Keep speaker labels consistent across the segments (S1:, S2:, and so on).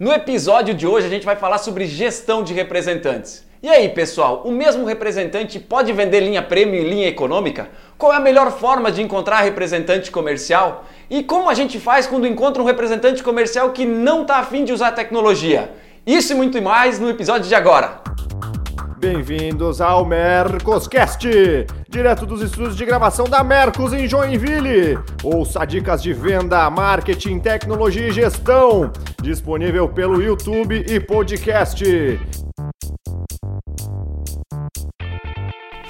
S1: No episódio de hoje a gente vai falar sobre gestão de representantes. E aí, pessoal, o mesmo representante pode vender linha prêmio e linha econômica? Qual é a melhor forma de encontrar representante comercial? E como a gente faz quando encontra um representante comercial que não está afim de usar tecnologia? Isso e muito mais no episódio de agora.
S2: Bem-vindos ao Mercoscast, direto dos estúdios de gravação da Mercos em Joinville. Ouça dicas de venda, marketing, tecnologia e gestão, disponível pelo YouTube e podcast.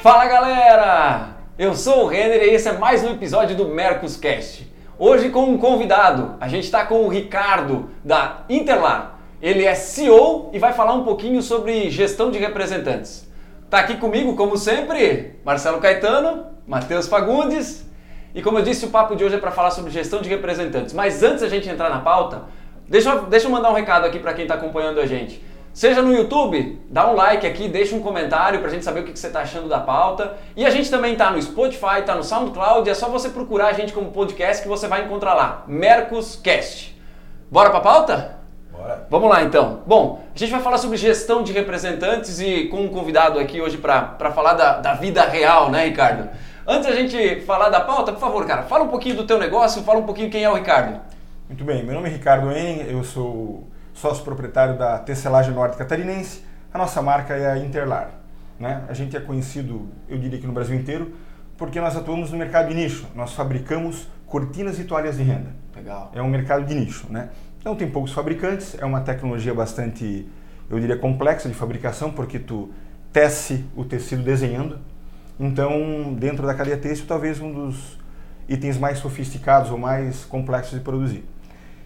S1: Fala galera! Eu sou o Renner e esse é mais um episódio do Mercoscast. Hoje com um convidado, a gente está com o Ricardo da Interlar. Ele é CEO e vai falar um pouquinho sobre gestão de representantes. Tá aqui comigo, como sempre, Marcelo Caetano, Matheus Fagundes. E como eu disse, o papo de hoje é para falar sobre gestão de representantes. Mas antes da gente entrar na pauta, deixa eu, deixa eu mandar um recado aqui para quem está acompanhando a gente. Seja no YouTube, dá um like aqui, deixa um comentário para a gente saber o que, que você está achando da pauta. E a gente também está no Spotify, está no SoundCloud, é só você procurar a gente como podcast que você vai encontrar lá, Mercoscast. Bora para a pauta?
S3: Bora.
S1: Vamos lá então. Bom, a gente vai falar sobre gestão de representantes e com um convidado aqui hoje para falar da, da vida real, né, Ricardo? Antes da gente falar da pauta, por favor, cara, fala um pouquinho do teu negócio, fala um pouquinho quem é o Ricardo.
S3: Muito bem, meu nome é Ricardo En, eu sou sócio proprietário da Tecelagem Norte Catarinense. A nossa marca é a Interlar. Né? A gente é conhecido, eu diria que no Brasil inteiro, porque nós atuamos no mercado de nicho. Nós fabricamos cortinas e toalhas de renda.
S1: Legal.
S3: É um mercado de nicho, né? Então tem poucos fabricantes, é uma tecnologia bastante, eu diria, complexa de fabricação, porque tu tece o tecido desenhando. Então, dentro da cadeia têxtil, talvez um dos itens mais sofisticados ou mais complexos de produzir.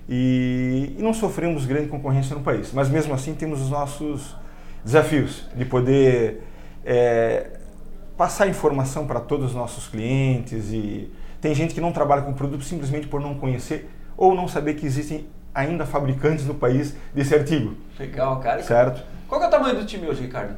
S3: E, e não sofremos grande concorrência no país, mas mesmo assim temos os nossos desafios de poder é, passar informação para todos os nossos clientes e tem gente que não trabalha com produto simplesmente por não conhecer ou não saber que existem ainda fabricantes no país desse artigo.
S1: Legal, cara.
S3: Certo?
S1: Qual é o tamanho do time hoje, Ricardo?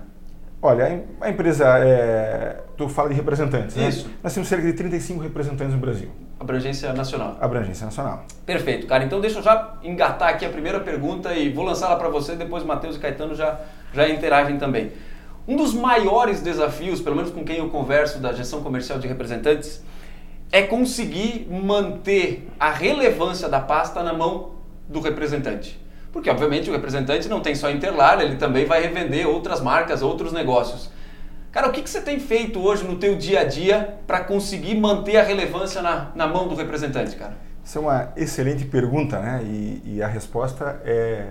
S3: Olha, a empresa, é, tu fala de representantes, né?
S1: Isso.
S3: Nós temos cerca de 35 representantes no Brasil,
S1: Abrangência nacional.
S3: abrangência nacional.
S1: Perfeito, cara. Então deixa eu já engatar aqui a primeira pergunta e vou lançá-la para você, depois Matheus e Caetano já, já interagem também. Um dos maiores desafios, pelo menos com quem eu converso da gestão comercial de representantes, é conseguir manter a relevância da pasta na mão do representante. Porque, obviamente, o representante não tem só Interlar, ele também vai revender outras marcas, outros negócios. Cara, o que, que você tem feito hoje no teu dia a dia para conseguir manter a relevância na, na mão do representante, cara?
S3: Isso é uma excelente pergunta, né? E, e a resposta é,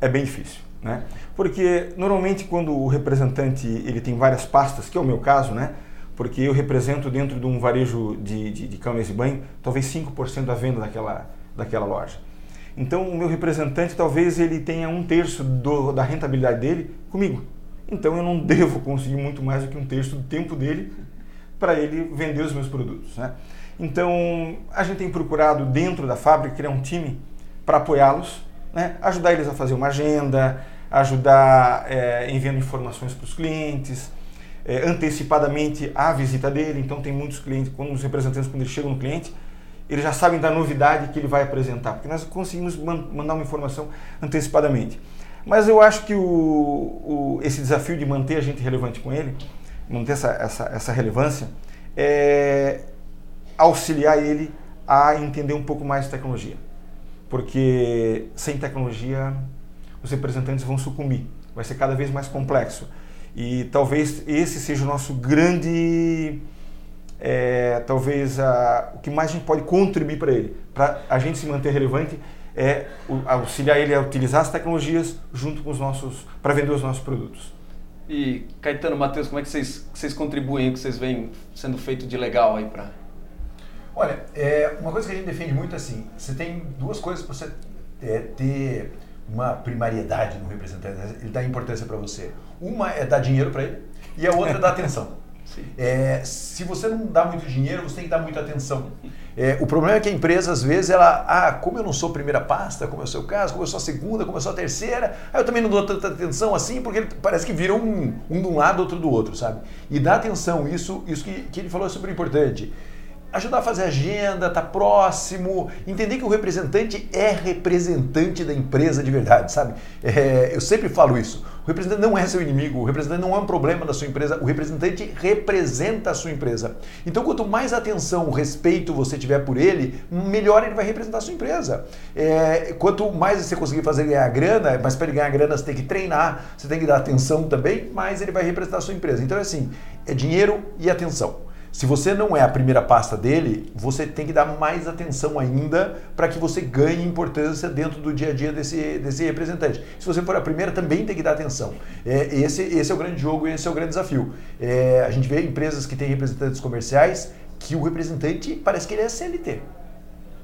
S3: é bem difícil, né? Porque normalmente quando o representante ele tem várias pastas, que é o meu caso, né? Porque eu represento dentro de um varejo de, de, de de banho, talvez 5% da venda daquela, daquela loja. Então o meu representante talvez ele tenha um terço do, da rentabilidade dele comigo. Então eu não devo conseguir muito mais do que um terço do tempo dele para ele vender os meus produtos. Né? Então a gente tem procurado dentro da fábrica criar um time para apoiá-los, né? ajudar eles a fazer uma agenda, ajudar é, enviando informações para os clientes, é, antecipadamente a visita dele. Então tem muitos clientes, quando os representantes quando eles chegam no cliente eles já sabem da novidade que ele vai apresentar, porque nós conseguimos man mandar uma informação antecipadamente. Mas eu acho que o, o, esse desafio de manter a gente relevante com ele, manter essa, essa, essa relevância, é auxiliar ele a entender um pouco mais de tecnologia. Porque sem tecnologia os representantes vão sucumbir, vai ser cada vez mais complexo. E talvez esse seja o nosso grande é, talvez a, o que mais a gente pode contribuir para ele, para a gente se manter relevante, é o, auxiliar ele a utilizar as tecnologias junto com os nossos, para vender os nossos produtos.
S1: E Caetano, Matheus, como é que vocês, que vocês contribuem, o que vocês veem sendo feito de legal aí para...
S4: Olha, é, uma coisa que a gente defende muito é assim, você tem duas coisas para você é, ter uma primariedade no representante, né? ele dá importância para você. Uma é dar dinheiro para ele e a outra é dar atenção. É, se você não dá muito dinheiro, você tem que dar muita atenção. É, o problema é que a empresa, às vezes, ela, ah, como eu não sou primeira pasta, como é o seu caso, como eu sou a segunda, como eu sou a terceira, eu também não dou tanta atenção assim, porque parece que viram um, um de um lado, outro do outro, sabe? E dar atenção, isso, isso que, que ele falou é super importante. Ajudar a fazer agenda, tá próximo, entender que o representante é representante da empresa de verdade, sabe? É, eu sempre falo isso. O representante não é seu inimigo, o representante não é um problema da sua empresa, o representante representa a sua empresa. Então, quanto mais atenção, respeito você tiver por ele, melhor ele vai representar a sua empresa. É, quanto mais você conseguir fazer ganhar grana, mas para ele ganhar grana você tem que treinar, você tem que dar atenção também, mais ele vai representar a sua empresa. Então, é assim, é dinheiro e atenção. Se você não é a primeira pasta dele, você tem que dar mais atenção ainda para que você ganhe importância dentro do dia a dia desse, desse representante. Se você for a primeira, também tem que dar atenção. É, esse, esse é o grande jogo e esse é o grande desafio. É, a gente vê empresas que têm representantes comerciais que o representante parece que ele é CLT.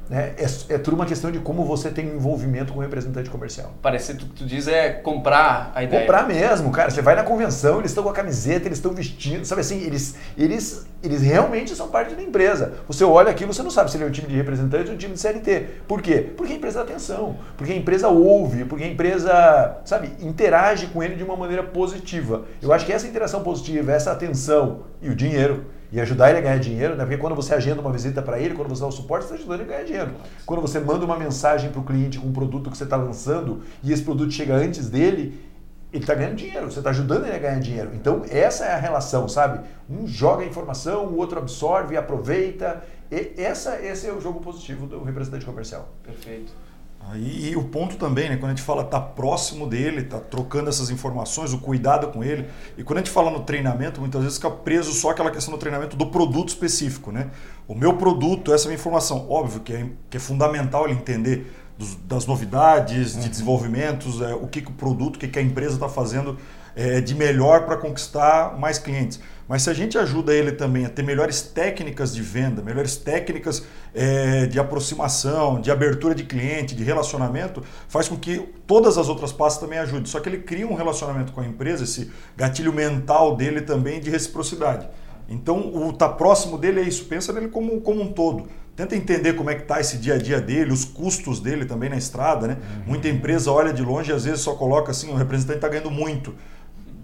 S4: Né? É, é tudo uma questão de como você tem um envolvimento com o representante comercial.
S1: Parece que tu, tu diz é comprar a ideia.
S4: Comprar mesmo, cara. Você vai na convenção, eles estão com a camiseta, eles estão vestindo, sabe assim, eles, eles, eles realmente são parte da empresa. Você olha aquilo, você não sabe se ele é um time de representante ou um time de CLT. Por quê? Porque a empresa dá atenção, porque a empresa ouve, porque a empresa, sabe, interage com ele de uma maneira positiva. Eu acho que essa interação positiva, essa atenção e o dinheiro e ajudar ele a ganhar dinheiro, né? Porque quando você agenda uma visita para ele, quando você dá o suporte, você está ajudando ele a ganhar dinheiro. Quando você manda uma mensagem para o cliente com um produto que você está lançando e esse produto chega antes dele, ele está ganhando dinheiro, você está ajudando ele a ganhar dinheiro. Então, essa é a relação, sabe? Um joga a informação, o outro absorve, aproveita. E essa, esse é o jogo positivo do representante comercial.
S1: Perfeito.
S2: E, e, o ponto também, né, quando a gente fala tá próximo dele, tá trocando essas informações, o cuidado com ele. E quando a gente fala no treinamento, muitas vezes fica preso só aquela questão do treinamento do produto específico, né? O meu produto, essa é a minha informação. Óbvio que é, que é fundamental ele entender dos, das novidades, de uhum. desenvolvimentos, é, o que, que o produto, o que, que a empresa está fazendo é, de melhor para conquistar mais clientes. Mas se a gente ajuda ele também a ter melhores técnicas de venda, melhores técnicas é, de aproximação, de abertura de cliente, de relacionamento, faz com que todas as outras pastas também ajudem. Só que ele cria um relacionamento com a empresa, esse gatilho mental dele também de reciprocidade. Então, o estar tá próximo dele é isso, pensa nele como, como um todo. Tenta entender como é que está esse dia a dia dele, os custos dele também na estrada. Né? Uhum. Muita empresa olha de longe e às vezes só coloca assim, o representante está ganhando muito.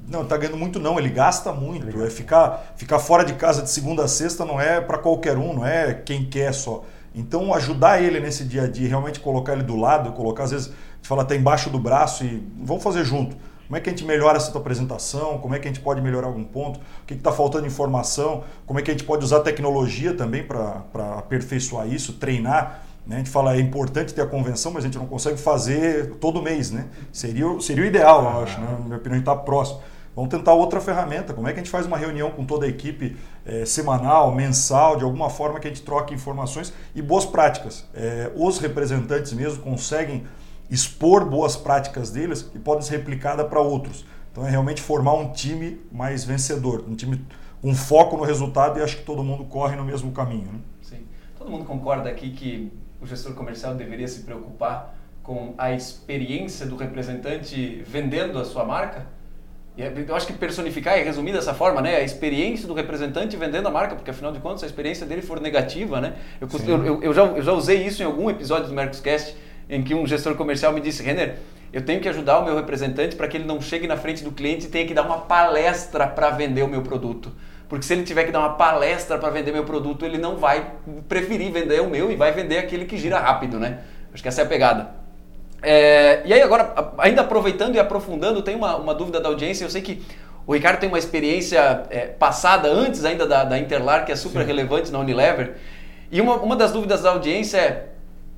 S2: Não, está ganhando muito não, ele gasta muito. É ficar, ficar fora de casa de segunda a sexta não é para qualquer um, não é quem quer só. Então ajudar ele nesse dia a dia, realmente colocar ele do lado, colocar às vezes, a gente fala até embaixo do braço e vamos fazer junto. Como é que a gente melhora essa tua apresentação? Como é que a gente pode melhorar algum ponto? O que está faltando informação? Como é que a gente pode usar tecnologia também para aperfeiçoar isso, treinar? Né? A gente fala é importante ter a convenção, mas a gente não consegue fazer todo mês. Né? Seria, seria o ideal, eu acho. Né? Na minha opinião, a gente está próximo. Vamos tentar outra ferramenta. Como é que a gente faz uma reunião com toda a equipe é, semanal, mensal, de alguma forma que a gente troque informações e boas práticas. É, os representantes mesmo conseguem expor boas práticas deles e podem ser replicadas para outros. Então é realmente formar um time mais vencedor, um time com foco no resultado e acho que todo mundo corre no mesmo caminho. Né?
S1: Sim. Todo mundo concorda aqui que o gestor comercial deveria se preocupar com a experiência do representante vendendo a sua marca? É, eu acho que personificar e resumir dessa forma, né? A experiência do representante vendendo a marca, porque afinal de contas, se a experiência dele for negativa, né? Eu, eu, eu, já, eu já usei isso em algum episódio do Mercoscast, em que um gestor comercial me disse, Renner, eu tenho que ajudar o meu representante para que ele não chegue na frente do cliente e tenha que dar uma palestra para vender o meu produto. Porque se ele tiver que dar uma palestra para vender meu produto, ele não vai preferir vender o meu e vai vender aquele que gira rápido, né? Acho que essa é a pegada. É, e aí agora, ainda aproveitando e aprofundando, tem uma, uma dúvida da audiência, eu sei que o Ricardo tem uma experiência é, passada, antes ainda da, da Interlar, que é super Sim. relevante na Unilever, e uma, uma das dúvidas da audiência é,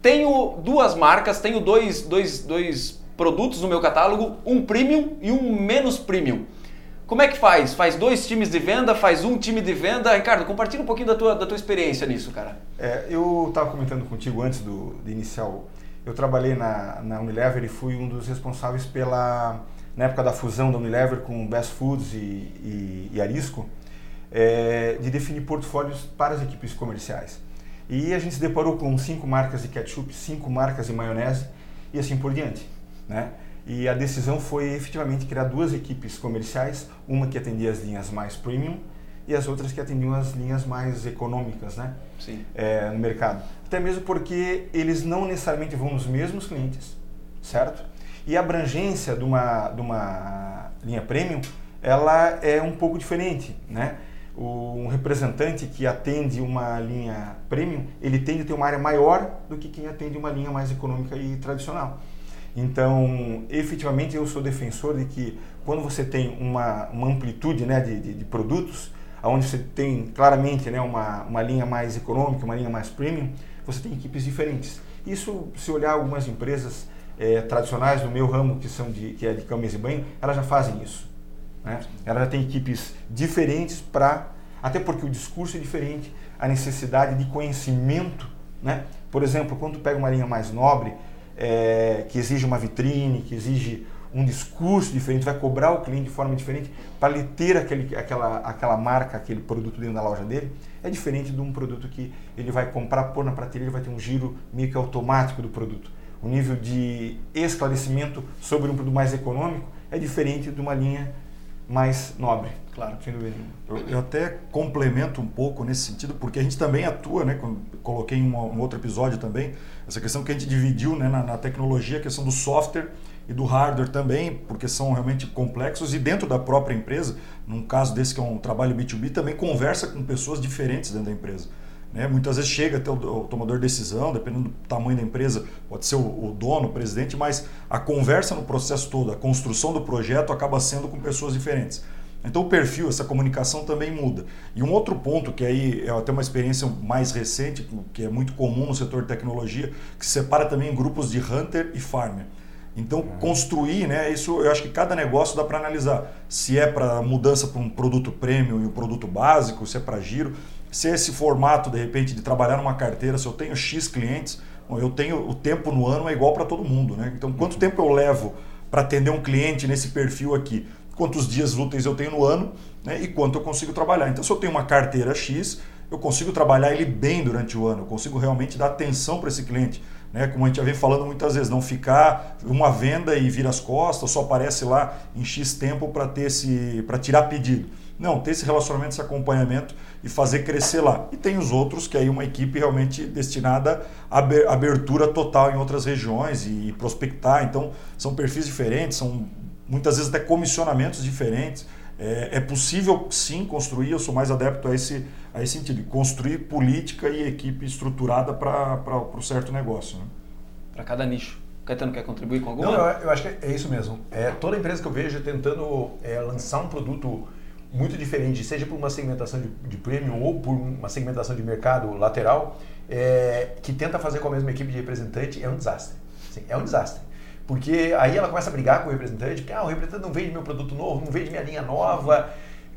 S1: tenho duas marcas, tenho dois, dois, dois produtos no meu catálogo, um premium e um menos premium. Como é que faz? Faz dois times de venda, faz um time de venda? Ricardo, compartilha um pouquinho da tua, da tua experiência nisso, cara.
S2: É, eu estava comentando contigo antes do, de iniciar eu trabalhei na, na Unilever e fui um dos responsáveis pela, na época da fusão da Unilever com Best Foods e, e, e Arisco, é, de definir portfólios para as equipes comerciais. E a gente se deparou com cinco marcas de ketchup, cinco marcas de maionese e assim por diante. Né? E a decisão foi efetivamente criar duas equipes comerciais, uma que atendia as linhas mais premium e as outras que atendiam as linhas mais econômicas né? É, no mercado. Até mesmo porque eles não necessariamente vão nos mesmos clientes, certo? E a abrangência de uma, de uma linha premium, ela é um pouco diferente, né?
S3: um representante que atende uma linha premium, ele tende a ter uma área maior do que quem atende uma linha mais econômica e tradicional. Então, efetivamente, eu sou defensor de que quando você tem uma, uma amplitude né, de, de, de produtos, onde você tem claramente né, uma, uma linha mais econômica, uma linha mais premium, você tem equipes diferentes. Isso, se olhar algumas empresas é, tradicionais do meu ramo, que, são de, que é de camisa e banho, elas já fazem isso. Né? Elas já têm equipes diferentes para. Até porque o discurso é diferente, a necessidade de conhecimento. Né? Por exemplo, quando pega uma linha mais nobre, é, que exige uma vitrine, que exige um discurso diferente, vai cobrar o cliente de forma diferente para ele ter aquele, aquela, aquela marca, aquele produto dentro da loja dele, é diferente de um produto que ele vai comprar, pôr na prateleira, vai ter um giro meio que automático do produto. O nível de esclarecimento sobre um produto mais econômico é diferente de uma linha mais nobre.
S1: Claro.
S3: Sem dúvida
S2: eu, até complemento um pouco nesse sentido, porque a gente também atua, né? Coloquei em um outro episódio também, essa questão que a gente dividiu né, na, na tecnologia, a questão do software e do hardware também, porque são realmente complexos e dentro da própria empresa, num caso desse que é um trabalho B2B, também conversa com pessoas diferentes dentro da empresa. Né? Muitas vezes chega até o, tomador de decisão, dependendo do tamanho da empresa, pode ser o, o, dono, o presidente, mas a conversa no processo todo, a construção do projeto acaba sendo com pessoas diferentes. Então o perfil, essa comunicação também muda. E um outro ponto que aí é até uma experiência mais recente, que é muito comum no setor de tecnologia, que separa também grupos de hunter e farmer. Então, uhum. construir, né, isso eu acho que cada negócio dá para analisar. Se é para mudança para um produto premium e um produto básico, se é para giro, se é esse formato, de repente, de trabalhar numa carteira, se eu tenho X clientes, bom, eu tenho o tempo no ano é igual para todo mundo. Né? Então, quanto tempo eu levo para atender um cliente nesse perfil aqui? Quantos dias úteis eu tenho no ano né? e quanto eu consigo trabalhar? Então, se eu tenho uma carteira X, eu consigo trabalhar ele bem durante o ano, eu consigo realmente dar atenção para esse cliente né, como a gente já vem falando muitas vezes, não ficar uma venda e vir as costas, só aparece lá em X tempo para ter para tirar pedido. Não, ter esse relacionamento, esse acompanhamento e fazer crescer lá. E tem os outros que aí uma equipe realmente destinada à abertura total em outras regiões e prospectar. Então, são perfis diferentes, são muitas vezes até comissionamentos diferentes. É, é possível sim construir, eu sou mais adepto a esse a esse sentido, construir política e equipe estruturada para o certo negócio. Né?
S1: Para cada nicho. Caetano quer contribuir com alguma?
S4: Não, eu, eu, acho que é isso mesmo. É, toda empresa que eu vejo tentando é, lançar um produto muito diferente, seja por uma segmentação de, de premium ou por uma segmentação de mercado lateral, é, que tenta fazer com a mesma equipe de representante, é um desastre. Sim, é um desastre. Porque aí ela começa a brigar com o representante, porque ah, o representante não vende meu produto novo, não vende minha linha nova.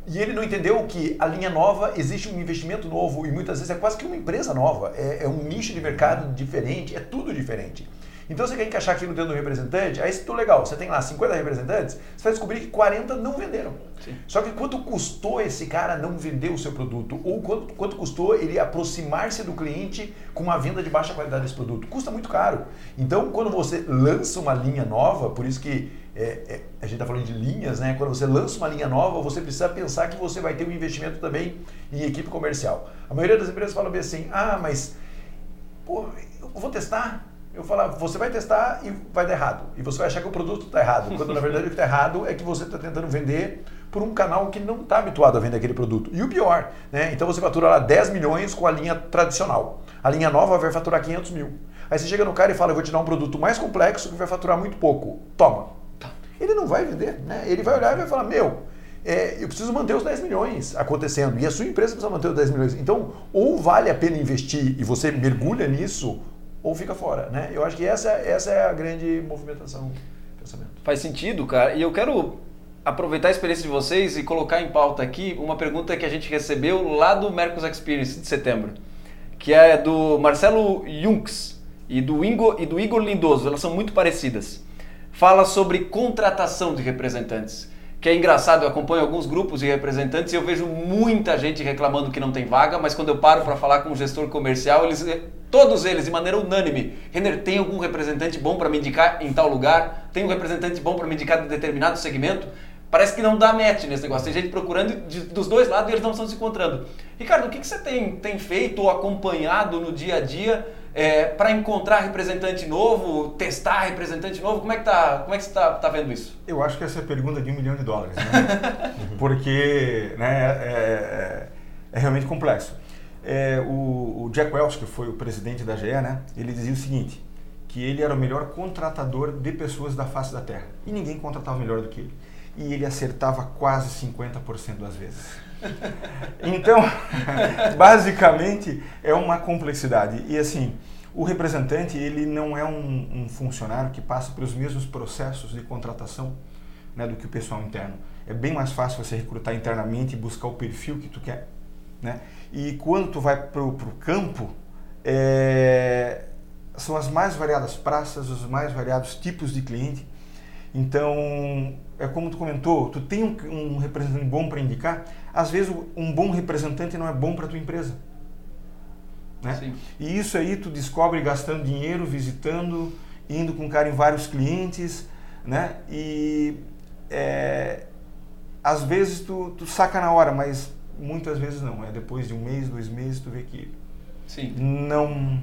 S4: E ele não entendeu que a linha nova existe um investimento novo e muitas vezes é quase que uma empresa nova, é, é um nicho de mercado diferente, é tudo diferente. Então você quer encaixar aquilo dentro do representante, aí se legal, você tem lá 50 representantes, você vai descobrir que 40 não venderam. Sim. Só que quanto custou esse cara não vender o seu produto? Ou quanto, quanto custou ele aproximar-se do cliente com uma venda de baixa qualidade desse produto? Custa muito caro. Então quando você lança uma linha nova, por isso que é, é, a gente está falando de linhas, né? Quando você lança uma linha nova, você precisa pensar que você vai ter um investimento também em equipe comercial. A maioria das empresas fala bem assim, ah, mas pô, eu vou testar, eu falar, você vai testar e vai dar errado. E você vai achar que o produto está errado. Quando na verdade o que está errado é que você está tentando vender por um canal que não está habituado a vender aquele produto. E o pior, né? Então você fatura lá 10 milhões com a linha tradicional. A linha nova vai faturar 500 mil. Aí você chega no cara e fala, eu vou te dar um produto mais complexo que vai faturar muito pouco. Toma. Tá. Ele não vai vender, né? Ele vai olhar e vai falar, meu, é, eu preciso manter os 10 milhões acontecendo. E a sua empresa precisa manter os 10 milhões. Então, ou vale a pena investir e você mergulha nisso, ou fica fora, né? Eu acho que essa, essa é a grande movimentação pensamento.
S1: Faz sentido, cara. E eu quero aproveitar a experiência de vocês e colocar em pauta aqui uma pergunta que a gente recebeu lá do Mercos Experience de setembro, que é do Marcelo Junks e do, Ingo, e do Igor Lindoso. Elas são muito parecidas. Fala sobre contratação de representantes que é engraçado, eu acompanho alguns grupos de representantes e eu vejo muita gente reclamando que não tem vaga, mas quando eu paro para falar com o gestor comercial, eles, todos eles, de maneira unânime, Renner, tem algum representante bom para me indicar em tal lugar? Tem um representante bom para me indicar em determinado segmento? Parece que não dá match nesse negócio. Tem gente procurando de, dos dois lados e eles não estão se encontrando. Ricardo, o que, que você tem, tem feito ou acompanhado no dia a dia É, para encontrar representante novo, testar representante novo, como é que, tá, como é que você está tá vendo isso?
S3: Eu acho que essa é a pergunta de um milhão de dólares, né? Porque né, é, é, é realmente complexo. É, o, o, Jack Welch, que foi o presidente da GE, né, ele dizia o seguinte, que ele era o melhor contratador de pessoas da face da Terra. E ninguém contratava melhor do que ele. E ele acertava quase 50% das vezes. Então, basicamente, é uma complexidade. E assim, o representante, ele não é um, um funcionário que passa pelos mesmos processos de contratação né, do que o pessoal interno. É bem mais fácil você recrutar internamente e buscar o perfil que tu quer. Né? E quando tu vai para o campo, é, são as mais variadas praças, os mais variados tipos de cliente. Então, é como tu comentou, tu tem um, um representante bom para indicar, às vezes um bom representante não é bom para tua empresa. Né? E isso aí tu descobre gastando dinheiro, visitando, indo com cara em vários clientes, né? E é, às vezes tu, tu saca na hora, mas muitas vezes não. É depois de um mês, dois meses, tu vê que
S1: Sim.
S3: não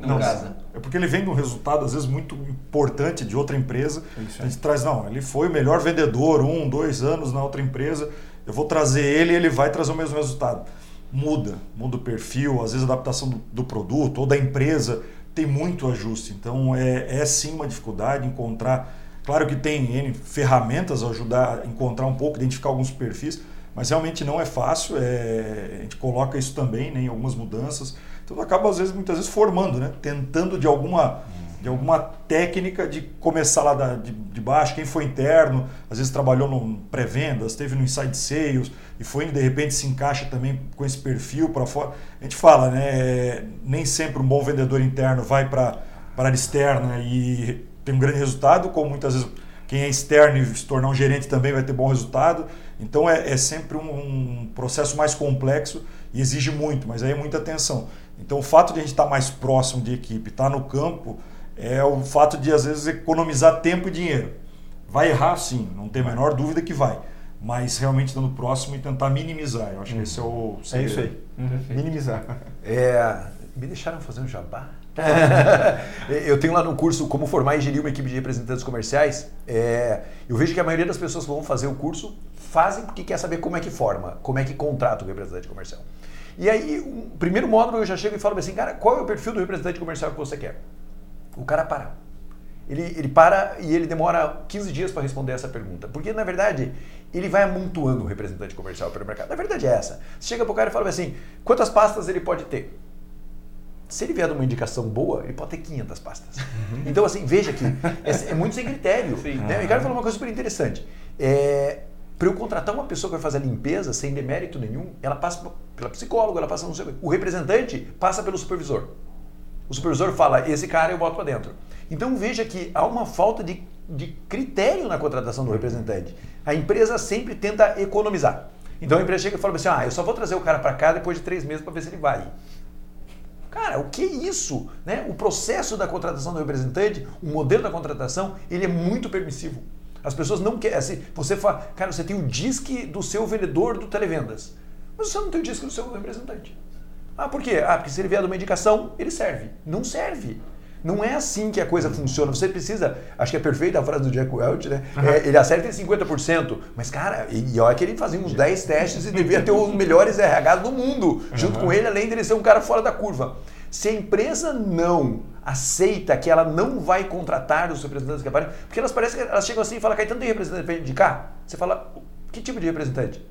S1: não, não casa.
S2: É porque ele vem de um resultado, às vezes, muito importante de outra empresa. a gente traz, não, ele foi o melhor vendedor, um, dois anos na outra empresa, eu vou trazer ele e ele vai trazer o mesmo resultado. Muda, muda o perfil, às vezes a adaptação do, do produto ou da empresa tem muito ajuste. Então é, é sim uma dificuldade encontrar. Claro que tem N ferramentas a ajudar a encontrar um pouco, identificar alguns perfis, mas realmente não é fácil. É, a gente coloca isso também né, em algumas mudanças. Então acaba às vezes muitas vezes formando, né? Tentando de alguma de alguma técnica de começar lá da, de, de baixo, quem foi interno, às vezes trabalhou no pré-vendas, teve no inside sales e foi de repente se encaixa também com esse perfil para fora. A gente fala, né, nem sempre um bom vendedor interno vai para para externa e tem um grande resultado, como muitas vezes quem é externo e se tornar um gerente também vai ter bom resultado. Então é, é sempre um, um processo mais complexo e exige muito, mas aí é muita atenção. Então, o fato de a gente estar mais próximo de equipe, estar no campo, é o fato de, às vezes, economizar tempo e dinheiro. Vai errar, sim, não tem a menor dúvida que vai. Mas realmente estando próximo e tentar minimizar. Eu acho que esse é o.
S3: É isso aí. Uhum. Minimizar.
S4: É, me deixaram fazer um jabá? eu tenho lá no curso Como Formar e Gerir uma Equipe de Representantes Comerciais. É, eu vejo que a maioria das pessoas que vão fazer o curso fazem porque quer saber como é que forma, como é que contrata o representante comercial. E aí, o primeiro módulo eu já chego e falo assim, cara, qual é o perfil do representante comercial que você quer? O cara para. Ele, ele para e ele demora 15 dias para responder essa pergunta. Porque, na verdade, ele vai amontoando o representante comercial pelo mercado. Na verdade é essa. Você chega para o cara e fala assim, quantas pastas ele pode ter? Se ele vier de uma indicação boa, ele pode ter 500 pastas. Uhum. Então, assim, veja que é, é muito sem critério. Né? O cara falou uma coisa super interessante. É, para eu contratar uma pessoa que vai fazer a limpeza sem demérito nenhum, ela passa pela psicóloga, ela passa no seu. O representante passa pelo supervisor. O supervisor fala: esse cara eu boto para dentro. Então veja que há uma falta de, de critério na contratação do representante. A empresa sempre tenta economizar. Então a empresa chega e fala assim: ah, eu só vou trazer o cara para cá depois de três meses para ver se ele vai. Cara, o que é isso? Né? O processo da contratação do representante, o modelo da contratação, ele é muito permissivo. As pessoas não querem. Assim, você fala, cara, você tem o disque do seu vendedor do televendas, mas você não tem o disque do seu representante. Ah, por quê? Ah, porque se ele vier de uma indicação, ele serve. Não serve. Não é assim que a coisa funciona. Você precisa, acho que é perfeita a frase do Jack Welch, né? Uhum. É, ele acerta em 50%, mas cara, e, e olha que ele fazia uns 10 testes e devia ter os melhores RH do mundo junto uhum. com ele, além de ele ser um cara fora da curva. Se a empresa não aceita que ela não vai contratar os representantes que aparecem, porque elas parecem que elas chegam assim e falam, Caetano, tem representante para indicar? Você fala, que tipo de representante?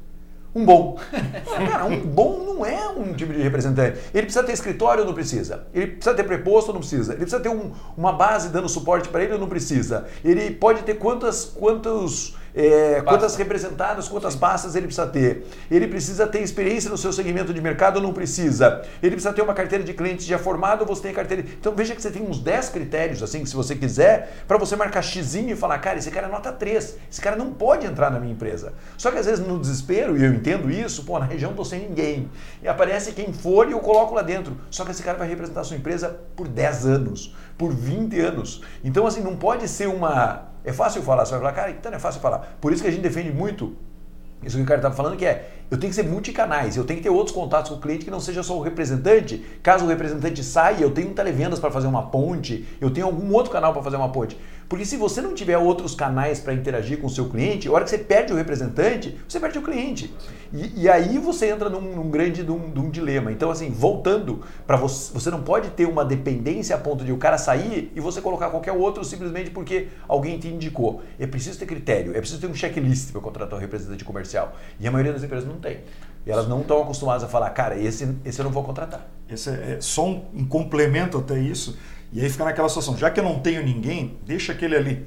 S4: Um bom. Cara, um bom não é um tipo de representante. Ele precisa ter escritório não precisa? Ele precisa ter preposto não precisa? Ele precisa ter um, uma base dando suporte para ele não precisa? Ele pode ter quantas, quantos é, quantas representadas, quantas pastas ele precisa ter. Ele precisa ter experiência no seu segmento de mercado ou não precisa. Ele precisa ter uma carteira de clientes já formada ou você tem carteira. Então veja que você tem uns 10 critérios, assim, se você quiser, para você marcar xizinho e falar, cara, esse cara é nota 3, esse cara não pode entrar na minha empresa. Só que às vezes no desespero, e eu entendo isso, pô, na região tô sem ninguém. E aparece quem for e eu coloco lá dentro. Só que esse cara vai representar a sua empresa por 10 anos, por 20 anos. Então, assim, não pode ser uma é fácil falar, você vai falar, cara, então é fácil falar. Por isso que a gente defende muito Isso que o cara estava falando que é, eu tenho que ser multicanais, eu tenho que ter outros contatos com o cliente que não seja só o representante. Caso o representante saia, eu tenho um televendas para fazer uma ponte, eu tenho algum outro canal para fazer uma ponte. Porque se você não tiver outros canais para interagir com o seu cliente, a hora que você perde o representante, você perde o cliente. E, e aí você entra num, num grande num, num dilema. Então, assim, voltando para você, você não pode ter uma dependência a ponto de o cara sair e você colocar qualquer outro simplesmente porque alguém te indicou. É preciso ter critério, é preciso ter um checklist para contratar um representante comercial. E a maioria das empresas não tem. E elas não estão acostumadas a falar, cara, esse, esse eu não vou contratar.
S3: Esse é, é só um, um complemento até isso e aí fica naquela situação, já que eu não tenho ninguém, deixa aquele ali.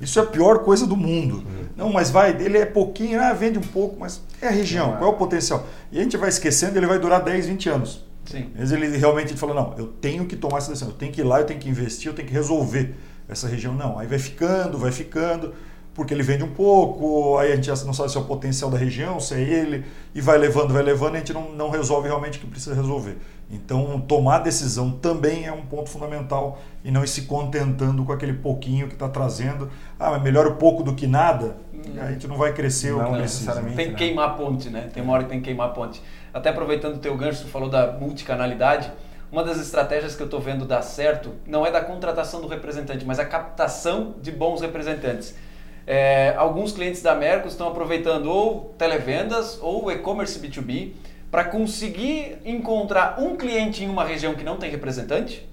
S3: Isso é a pior coisa do mundo. Uhum. Não, mas vai, ele é pouquinho, ah, vende um pouco, mas é a região, qual é o potencial? E a gente vai esquecendo, ele vai durar 10, 20 anos.
S1: Sim.
S3: Mas ele realmente fala, não, eu tenho que tomar essa decisão, eu tenho que ir lá, eu tenho que investir, eu tenho que resolver essa região. Não, aí vai ficando, vai ficando porque ele vende um pouco, aí a gente não sabe se é o potencial da região, se é ele, e vai levando, vai levando, e a gente não, não resolve realmente o que precisa resolver. Então, tomar decisão também é um ponto fundamental e não ir se contentando com aquele pouquinho que está trazendo. Ah, mas melhor o pouco do que nada, a gente não vai crescer não, o que necessariamente.
S1: Tem que né? queimar a ponte, né? Tem uma hora que tem que queimar a ponte. Até aproveitando o teu gancho, tu falou da multicanalidade. Uma das estratégias que eu estou vendo dar certo não é da contratação do representante, mas a captação de bons representantes. É, alguns clientes da Mercos estão aproveitando ou televendas ou e-commerce B2B para conseguir encontrar um cliente em uma região que não tem representante.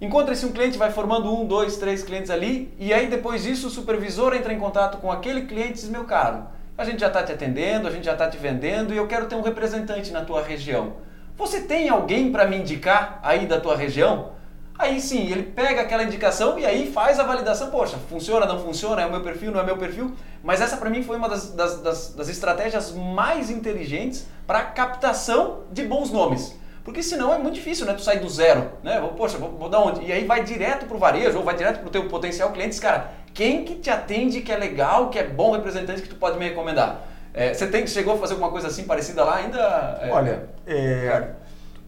S1: Encontra-se um cliente, vai formando um, dois, três clientes ali, e aí depois disso o supervisor entra em contato com aquele cliente e diz: Meu caro, a gente já está te atendendo, a gente já está te vendendo e eu quero ter um representante na tua região. Você tem alguém para me indicar aí da tua região? Aí sim, ele pega aquela indicação e aí faz a validação. Poxa, funciona, não funciona, é o meu perfil, não é meu perfil. Mas essa para mim foi uma das, das, das, das estratégias mais inteligentes para captação de bons nomes. Porque senão é muito difícil, né? Tu sair do zero, né? Poxa, vou, vou dar onde? E aí vai direto pro varejo ou vai direto pro teu potencial cliente. Cara, quem que te atende, que é legal, que é bom representante que tu pode me recomendar? É, você tem, chegou a fazer alguma coisa assim parecida lá ainda?
S3: É, Olha, é,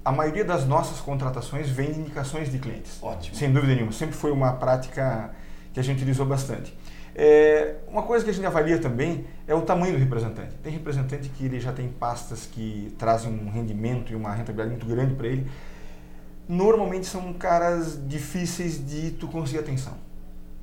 S3: a maioria das nossas contratações vem de indicações de clientes.
S1: Ótimo.
S3: Sem dúvida nenhuma. Sempre foi uma prática que a gente utilizou bastante. É, uma coisa que a gente avalia também é o tamanho do representante. Tem representante que ele já tem pastas que trazem um rendimento e uma rentabilidade muito grande para ele. Normalmente são caras difíceis de tu conseguir atenção.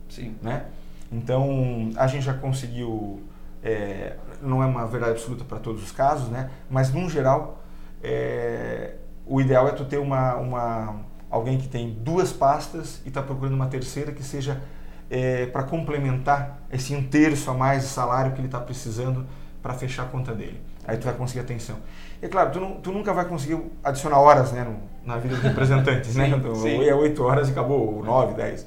S1: Sim.
S3: Né? Então, a gente já conseguiu, é, não é uma verdade absoluta para todos os casos, né? mas, num geral, é, o ideal é tu ter uma, uma alguém que tem duas pastas e está procurando uma terceira que seja é, para complementar esse um terço a mais de salário que ele está precisando para fechar a conta dele. Aí tu vai conseguir atenção. E é claro, tu, não, tu nunca vai conseguir adicionar horas né, no, na vida dos representantes, né? Então, sim. é oito horas e acabou, nove, dez.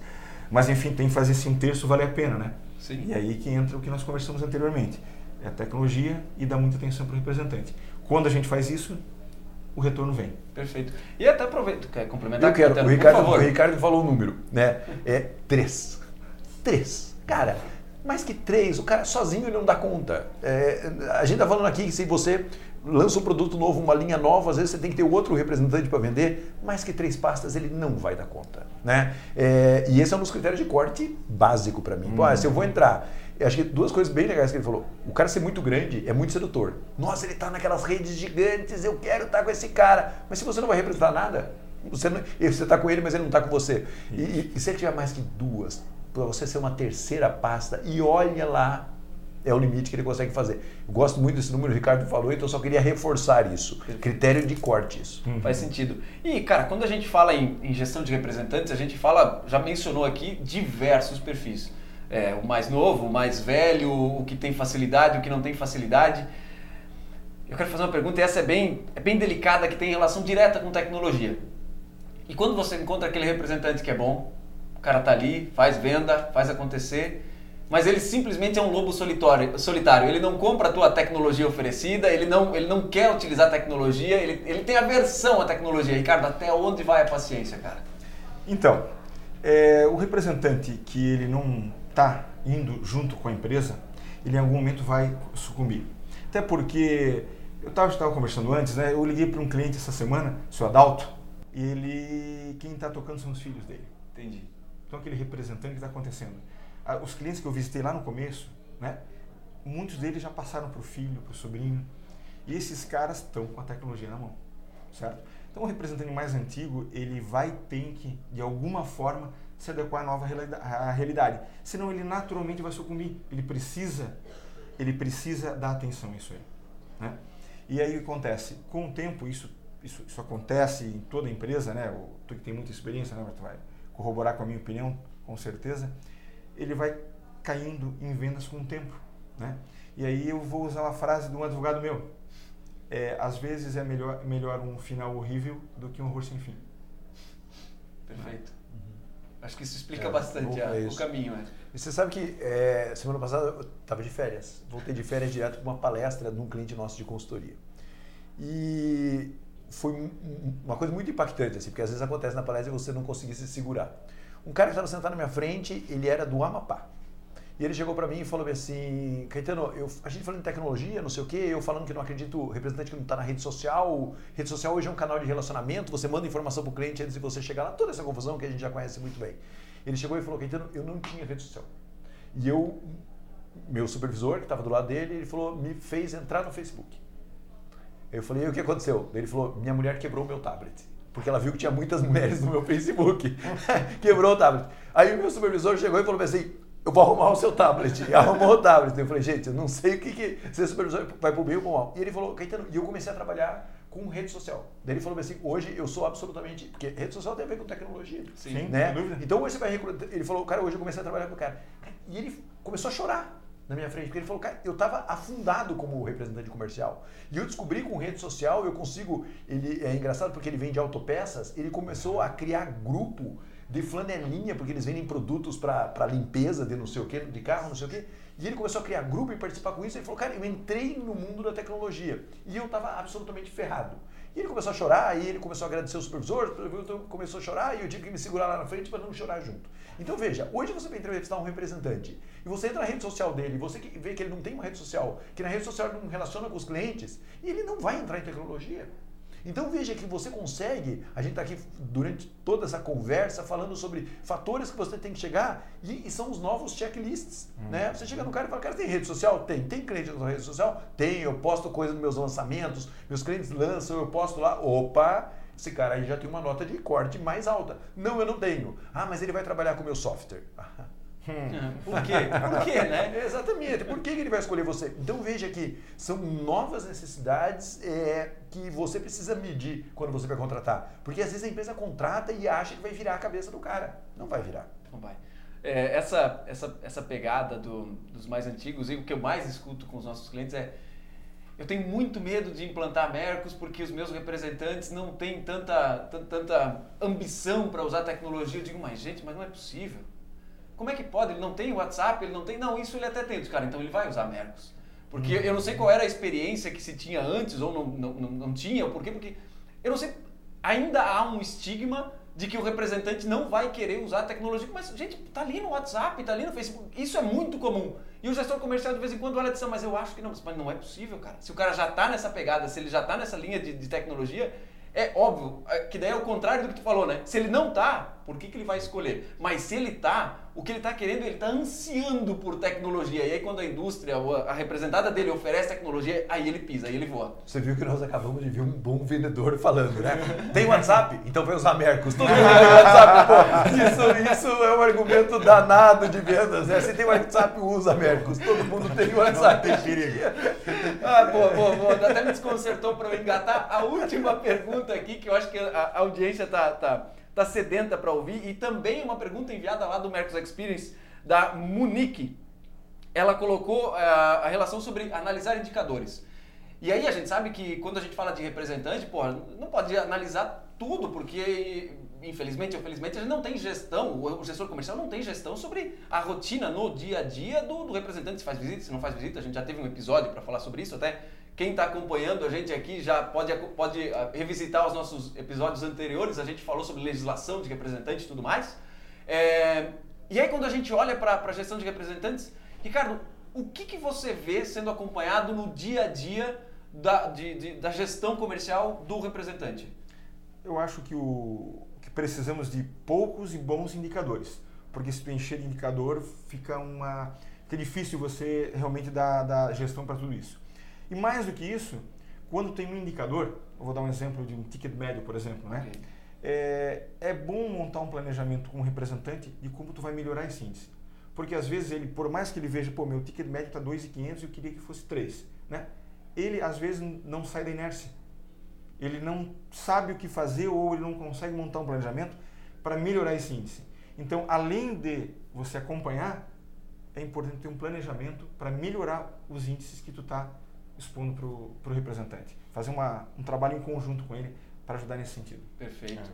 S3: Mas enfim, tem que fazer esse um terço valer a pena, né?
S1: Sim.
S3: E aí que entra o que nós conversamos anteriormente. É a tecnologia e dá muita atenção para o representante. Quando a gente faz isso, o retorno vem.
S1: Perfeito. E até aproveito, quer complementar?
S4: Eu quero, o Ricardo, o Ricardo falou o um número, né? É três. Três. Cara, mais que três, o cara sozinho ele não dá conta. É, a gente está falando aqui que se você lança um produto novo, uma linha nova, às vezes você tem que ter outro representante para vender, mais que três pastas ele não vai dar conta. Né? É, e esse é um dos critérios de corte básico para mim. Hum. Pô, se eu vou entrar eu acho que duas coisas bem legais que ele falou. O cara ser muito grande é muito sedutor. Nossa, ele está naquelas redes gigantes, eu quero estar tá com esse cara. Mas se você não vai representar nada, você está com ele, mas ele não está com você. E, e, e, se ele tiver mais que duas, para você ser uma terceira pasta, e olha lá, é o limite que ele consegue fazer. Eu gosto muito desse número, o Ricardo falou, então eu só queria reforçar isso. Critério de corte isso.
S1: Uhum. Faz sentido. E, cara, quando a gente fala em, em gestão de representantes, a gente fala, já mencionou aqui, diversos perfis é, o mais novo, o mais velho, o que tem facilidade, o que não tem facilidade. Eu quero fazer uma pergunta, e essa é bem, é bem delicada, que tem relação direta com tecnologia. E quando você encontra aquele representante que é bom, o cara tá ali, faz venda, faz acontecer, mas ele simplesmente é um lobo solitário, solitário. Ele não compra a tua tecnologia oferecida, ele não, ele não quer utilizar a tecnologia, ele, ele tem aversão à tecnologia. Ricardo, até onde vai a paciência, cara?
S3: Então, é, o representante que ele não está indo junto com a empresa, ele em algum momento vai sucumbir. Até porque eu estava conversando antes, né? Eu liguei para um cliente essa semana, seu Adalto, ele quem está tocando são os filhos dele.
S1: Entendi.
S3: Então aquele representante que está acontecendo. Os clientes que eu visitei lá no começo, né? muitos deles já passaram para o filho, para o sobrinho, e esses caras estão com a tecnologia na mão, certo? Então o representante mais antigo, ele vai ter que, de alguma forma, se adequar à nova realidade. Senão ele naturalmente vai sucumbir. Ele precisa, ele precisa dar atenção a isso aí. Né? E aí o acontece? Com o tempo, isso, isso, isso acontece em toda empresa, né? Tu que tem muita experiência, né? Tu vai corroborar com a minha opinião, com certeza. Ele vai caindo em vendas com o tempo, né? E aí eu vou usar uma frase de um advogado meu é, às vezes é melhor, melhor um final horrível do que um horror sem fim.
S1: Perfeito. Uhum. Acho que isso explica é, bastante a, o caminho. É.
S4: E você sabe que é, semana passada eu estava de férias. Voltei de férias direto para uma palestra de um cliente nosso de consultoria. E foi uma coisa muito impactante, assim, porque às vezes acontece na palestra e você não conseguir se segurar. Um cara que estava sentado na minha frente, ele era do Amapá. E ele chegou para mim e falou assim, Caetano, eu, a gente falando de tecnologia, não sei o quê, eu falando que não acredito, representante que não está na rede social, rede social hoje é um canal de relacionamento, você manda informação para o cliente antes de você chegar lá, toda essa confusão que a gente já conhece muito bem. Ele chegou e falou, Caetano, eu não tinha rede social. E eu, meu supervisor, que estava do lado dele, ele falou, me fez entrar no Facebook. Eu falei, e o que aconteceu? Ele falou, minha mulher quebrou meu tablet porque ela viu que tinha muitas mulheres no meu Facebook. Quebrou o tablet. Aí o meu supervisor chegou e falou assim: eu vou arrumar o seu tablet. E arrumou o tablet. Eu falei, gente, eu não sei o que, que ser supervisor vai pro bem ou pro mal. E ele falou, Caetano, e eu comecei a trabalhar com rede social. Daí ele falou assim, hoje eu sou absolutamente, porque rede social tem a ver com tecnologia.
S3: Sim,
S4: né? Então hoje você vai recrutar, ele falou, cara, hoje eu comecei a trabalhar com o cara. E ele começou a chorar na minha frente, porque ele falou, cara, eu estava afundado como representante comercial. E eu descobri com rede social, eu consigo, ele é engraçado porque ele vende autopeças, ele começou a criar grupo de flanelinha, porque eles vendem produtos para limpeza de não sei o que, de carro, não sei o que. E ele começou a criar grupo e participar com isso. Ele falou, cara, eu entrei no mundo da tecnologia e eu estava absolutamente ferrado. E ele começou a chorar, aí ele começou a agradecer o supervisor, o supervisor começou a chorar e eu tive que me segurar lá na frente para não chorar junto. Então veja, hoje você vai entrevistar um representante e você entra na rede social dele, você vê que ele não tem uma rede social, que na rede social ele não relaciona com os clientes, e ele não vai entrar em tecnologia. Então veja que você consegue, a gente está aqui durante toda essa conversa falando sobre fatores que você tem que chegar e, e são os novos checklists. Hum. Né? Você chega no cara e fala, cara, tem rede social? Tem. Tem cliente na rede social? Tem, eu posto coisa nos meus lançamentos, meus clientes lançam, eu posto lá. Opa! Esse cara aí já tem uma nota de corte mais alta. Não, eu não tenho. Ah, mas ele vai trabalhar com o meu software.
S1: Hum. Por quê? Por quê, né?
S4: Exatamente. Por que ele vai escolher você? Então veja que são novas necessidades é, que você precisa medir quando você vai contratar. Porque às vezes a empresa contrata e acha que vai virar a cabeça do cara. Não vai virar.
S1: Não vai. É, essa, essa, essa pegada do, dos mais antigos e o que eu mais escuto com os nossos clientes é eu tenho muito medo de implantar Mercos porque os meus representantes não têm tanta, tanta, tanta ambição para usar tecnologia. Eu digo, mas gente, mas não é possível. Como é que pode? Ele não tem WhatsApp, ele não tem. Não, isso ele até tem. Cara, então ele vai usar Mercos. Porque eu não sei qual era a experiência que se tinha antes ou não, não, não, não tinha, por quê? Porque eu não sei. Ainda há um estigma de que o representante não vai querer usar a tecnologia. Mas, gente, tá ali no WhatsApp, tá ali no Facebook. Isso é muito comum. E o gestor comercial de vez em quando olha e diz, mas eu acho que não. Mas não é possível, cara. Se o cara já tá nessa pegada, se ele já tá nessa linha de, de tecnologia, é óbvio é, que daí é o contrário do que tu falou, né? Se ele não tá, por que, que ele vai escolher? Mas se ele tá, o que ele está querendo, ele está ansiando por tecnologia. E aí quando a indústria, a representada dele oferece tecnologia, aí ele pisa, aí ele voa.
S4: Você viu que nós acabamos de ver um bom vendedor falando, né? Tem WhatsApp? Então vai usar Mercos. Todo mundo tem WhatsApp, pô. Isso, isso é um argumento danado de vendas, né? Se tem WhatsApp, usa Mercos. Todo mundo tem WhatsApp. Não tem perigo.
S1: Ah, boa, boa, boa. Até me desconcertou para eu engatar a última pergunta aqui, que eu acho que a audiência tá... tá está sedenta para ouvir. E também uma pergunta enviada lá do Mercos Experience, da Munique. Ela colocou uh, a relação sobre analisar indicadores. E aí a gente sabe que quando a gente fala de representante, porra, não pode analisar tudo, porque infelizmente ou felizmente a gente não tem gestão, o gestor comercial não tem gestão sobre a rotina no dia a dia do, do representante, se faz visita, se não faz visita. A gente já teve um episódio para falar sobre isso, até quem está acompanhando a gente aqui já pode, pode ah, revisitar os nossos episódios anteriores. A gente falou sobre legislação de representantes e tudo mais. É, e aí, quando a gente olha para a gestão de representantes, Ricardo, o que, que você vê sendo acompanhado no dia a dia da, de, de, da gestão comercial do representante?
S3: Eu acho que, o, que precisamos de poucos e bons indicadores. Porque se tu encher de indicador, fica uma Fica difícil você realmente dar, dar gestão para tudo isso. E mais do que isso, quando tem um indicador, vou dar um exemplo de um ticket médio, por exemplo, né? É, é bom montar um planejamento com um representante de como tu vai melhorar esse índice. Porque às vezes ele, por mais que ele veja, pô, meu ticket médio está 2.500 e eu queria que fosse 3, né? Ele às vezes não sai da inércia. Ele não sabe o que fazer ou ele não consegue montar um planejamento para melhorar esse índice. Então, além de você acompanhar, é importante ter um planejamento para melhorar os índices que tu está expondo para o representante. Fazer uma, um trabalho em conjunto com ele para ajudar nesse sentido.
S1: Perfeito.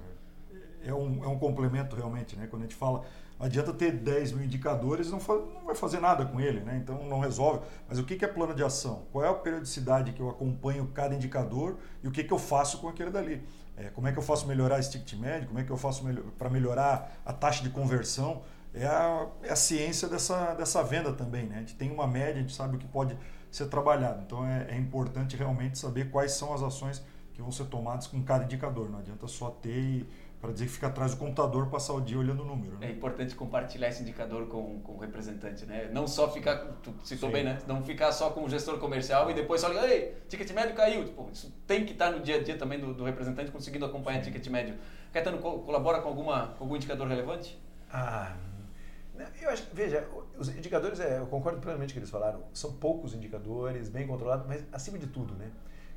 S5: é um, é um complemento realmente, né? Quando a gente fala, não adianta ter 10 mil indicadores, não, fa- não vai fazer nada com ele, né? Então não resolve. Mas o que que é plano de ação? Qual é a periodicidade que eu acompanho cada indicador e o que que eu faço com aquele dali? É, como é que eu faço melhorar esse ticket médio? Como é que eu faço para melhorar a taxa de conversão? É a, é a ciência dessa, dessa venda também, né? A gente tem uma média, a gente sabe o que pode ser trabalhado. Então é, é importante realmente saber quais são as ações que vão ser tomadas com cada indicador. Não adianta só ter para dizer que fica atrás do computador passar o dia olhando o número.
S1: É
S5: Né?
S1: importante compartilhar esse indicador com, com o representante, né? Não só ficar, tu citou
S3: Sim.
S1: bem, né? Não ficar só com o gestor comercial e depois só ligar, ei, ticket médio caiu. Tipo, isso tem que estar no dia a dia também do, do representante conseguindo acompanhar ticket médio. Caetano, co- colabora com, alguma, com algum indicador relevante?
S4: Ah, não, eu acho que, veja, os indicadores, é, eu concordo plenamente com o que eles falaram, são poucos indicadores, bem controlados, mas acima de tudo, né?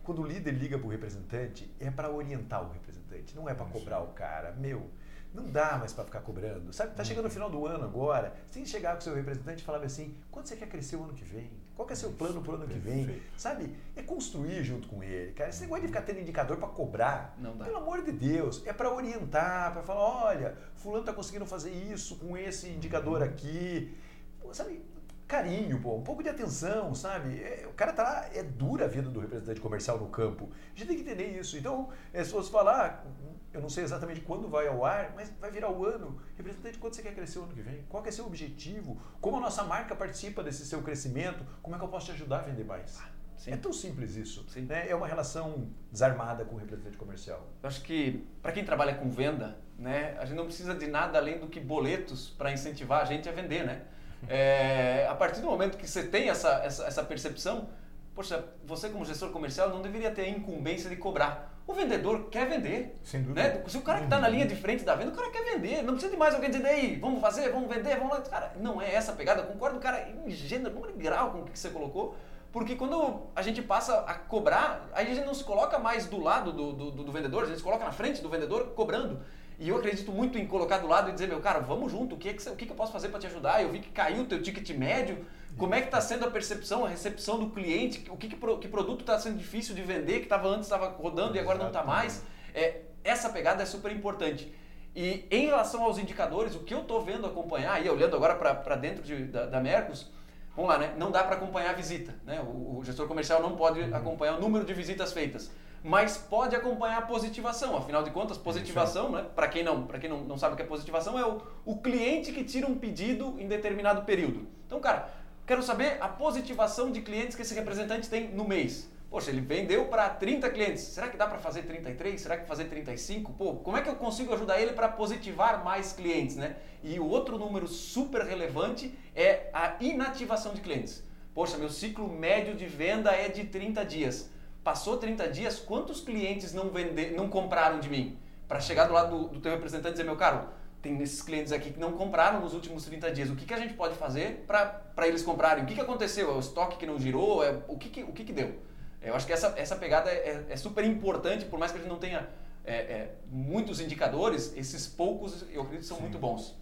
S4: Quando o líder liga para o representante, é para orientar o representante, não é para cobrar o cara. Meu, não dá mais para ficar cobrando. Sabe, tá chegando no final do ano agora, que chegar com o seu representante e falar assim, quanto você quer crescer o ano que vem? Qual que é seu plano para o ano que vem?
S3: perfeito.
S4: Sabe? É construir junto com ele, cara. Esse negócio de ficar tendo indicador para cobrar,
S1: Não dá.
S4: pelo amor de Deus, é para orientar, para falar, olha, fulano tá conseguindo fazer isso com esse indicador aqui. Pô, sabe, carinho, pô, um pouco de atenção, sabe? É, o cara tá lá, é dura a vida do representante comercial no campo. A gente tem que entender isso. Então, é, se fosse falar, eu não sei exatamente quando vai ao ar, mas vai virar o ano. Representante, quanto você quer crescer o ano que vem? Qual que é seu objetivo? Como a nossa marca participa desse seu crescimento? Como é que eu posso te ajudar a vender mais?
S1: sim.
S4: É tão simples isso. Né? É uma relação desarmada com o representante comercial.
S1: Eu acho que para quem trabalha com venda, né, a gente não precisa de nada além do que boletos para incentivar a gente a vender, né? É, a partir do momento que você tem essa, essa, essa percepção, poxa, você como gestor comercial não deveria ter a incumbência de cobrar. O vendedor quer vender.
S3: Sem dúvida.
S1: Né? Se o cara que está na linha de frente da venda, o cara quer vender. Não precisa de mais alguém dizer, aí, vamos fazer, vamos vender, vamos lá. Cara, não é essa a pegada. Eu concordo, cara, em gênero, número e grau com o que você colocou. Porque quando a gente passa a cobrar, aí a gente não se coloca mais do lado do, do, do vendedor, a gente se coloca na frente do vendedor cobrando. E eu acredito muito em colocar do lado e dizer, meu cara, vamos junto, o que, é que, o que, que eu posso fazer para te ajudar? Eu vi que caiu o teu ticket médio, como é que está sendo a percepção, a recepção do cliente, o que, que, que produto está sendo difícil de vender, que estava antes estava rodando e agora não está mais. É, essa pegada é super importante. E em relação aos indicadores, o que eu estou vendo acompanhar, e olhando agora para dentro de- da, da Mercos, vamos lá, né? não dá para acompanhar a visita. Né? O, o gestor comercial não pode acompanhar o número de visitas feitas, mas pode acompanhar a positivação. Afinal de contas, positivação, né? para quem, não, pra quem não, não sabe o que é positivação, é o, o cliente que tira um pedido em determinado período. Então, cara, quero saber a positivação de clientes que esse representante tem no mês. Poxa, ele vendeu para 30 clientes. Será que dá para fazer 33? Será que fazer 35? Pô, como é que eu consigo ajudar ele para positivar mais clientes, né? E o outro número super relevante é a inativação de clientes. Poxa, meu ciclo médio de venda é de 30 dias. Passou 30 dias, quantos clientes não vende, não compraram de mim? Para chegar do lado do, do teu representante e dizer, meu caro, tem esses clientes aqui que não compraram nos últimos 30 dias. O que, que a gente pode fazer para eles comprarem? O que, que aconteceu? É o estoque que não girou? É, o que, que, o que, que deu? Eu acho que essa, essa pegada é, é super importante, por mais que a gente não tenha é, é, muitos indicadores, esses poucos eu acredito são muito bons.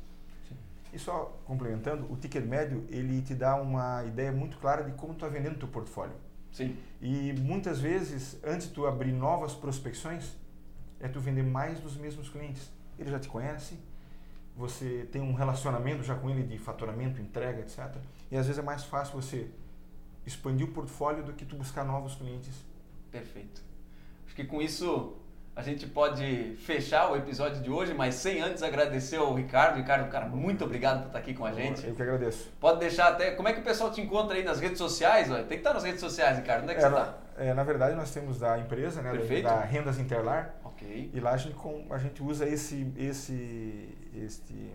S3: E só complementando, o ticket médio ele te dá uma ideia muito clara de como tu está vendendo teu portfólio.
S1: Sim,
S3: E muitas vezes, antes de tu abrir novas prospecções, é tu vender mais dos mesmos clientes. Ele já te conhece, você tem um relacionamento já com ele de faturamento, entrega, etc. E às vezes é mais fácil você expandir o portfólio do que tu buscar novos clientes.
S1: perfeito. Acho que com isso a gente pode fechar o episódio de hoje, mas sem antes agradecer ao Ricardo. Ricardo, cara, muito obrigado por estar aqui com a gente.
S3: Eu que agradeço.
S1: Pode deixar até. Como é que o pessoal te encontra aí nas redes sociais? Tem que estar nas redes sociais, Ricardo. Onde é que
S3: É,
S1: você
S3: na,
S1: está?
S3: é, na verdade, nós temos da empresa, né,
S1: Perfeito.
S3: da Rendas Interlar,
S1: Ok.
S3: e lá a gente, a gente usa esse, esse, este,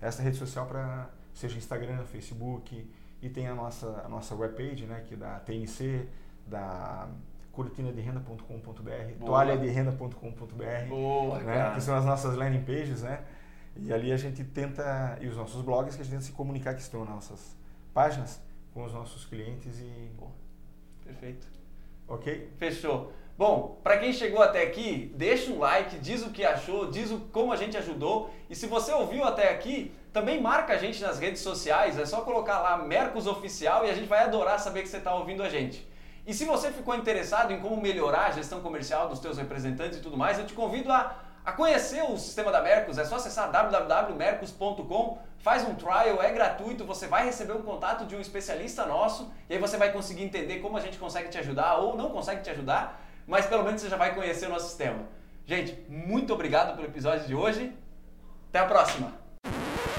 S3: essa rede social para seja Instagram, Facebook, e tem a nossa, a nossa webpage, né, que é da TNC, da cortinaderenda.com.br, toalhaderenda.com.br,
S1: Boa,
S3: né,
S1: cara.
S3: que são as nossas landing pages, né? E ali a gente tenta, e os nossos blogs, que a gente tenta se comunicar, que estão nas nossas páginas, com os nossos clientes e...
S1: Boa. Perfeito.
S3: Ok?
S1: Fechou. Bom, para quem chegou até aqui, deixa um like, diz o que achou, diz o, como a gente ajudou. E se você ouviu até aqui, também marca a gente nas redes sociais. É só colocar lá Mercos Oficial e a gente vai adorar saber que você está ouvindo a gente. E se você ficou interessado em como melhorar a gestão comercial dos teus representantes e tudo mais, eu te convido a, a conhecer o sistema da Mercos. É só acessar www.mercos.com, faz um trial, é gratuito, você vai receber um contato de um especialista nosso e aí você vai conseguir entender como a gente consegue te ajudar ou não consegue te ajudar, mas pelo menos você já vai conhecer o nosso sistema. Gente, muito obrigado pelo episódio de hoje. Até a próxima!